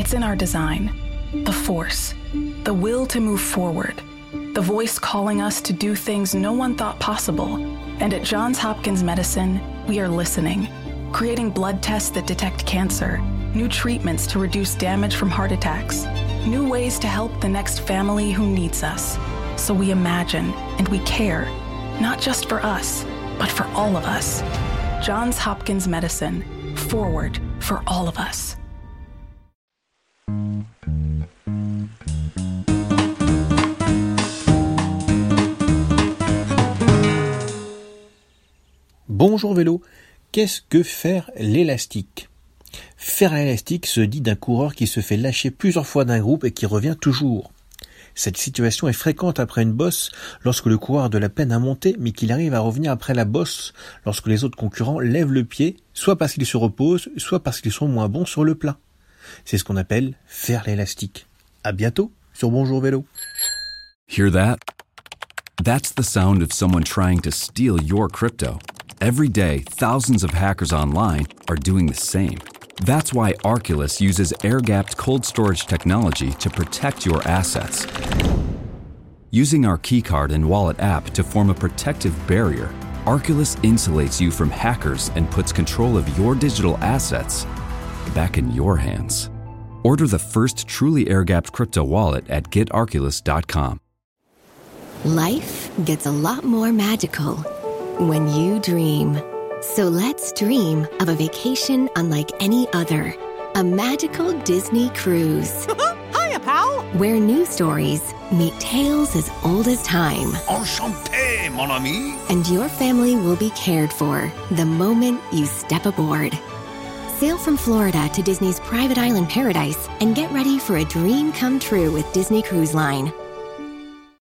It's in our design the force, the will to move forward, the voice calling us to do things no one thought possible. And at Johns Hopkins Medicine, we are listening, creating blood tests that detect cancer, new treatments to reduce damage from heart attacks, new ways to help the next family who needs us. So we imagine and we care, not just for us, but for all of us. Johns Hopkins Medicine, forward for all of us. Bonjour vélo, qu'est-ce que faire l'élastique? Faire l'élastique se dit d'un coureur qui se fait lâcher plusieurs fois d'un groupe et qui revient toujours. Cette situation est fréquente après une bosse lorsque le coureur de la peine à monter mais qu'il arrive à revenir après la bosse lorsque les autres concurrents lèvent le pied, soit parce qu'ils se reposent, soit parce qu'ils sont moins bons sur le plat. C'est ce qu'on appelle faire l'élastique. À bientôt sur Bonjour Vélo. Hear that? That's the sound of someone trying to steal your crypto. Every day, thousands of hackers online are doing the same. That's why Arculus uses air gapped cold storage technology to protect your assets. Using our keycard and wallet app to form a protective barrier, Arculus insulates you from hackers and puts control of your digital assets back in your hands. Order the first truly air gapped crypto wallet at getarculus.com. Life gets a lot more magical when you dream. So let's dream of a vacation unlike any other. A magical Disney cruise. Hiya, pal! Where new stories meet tales as old as time. Enchanté, mon ami! And your family will be cared for the moment you step aboard. Sail from Florida to Disney's private island paradise and get ready for a dream come true with Disney Cruise Line.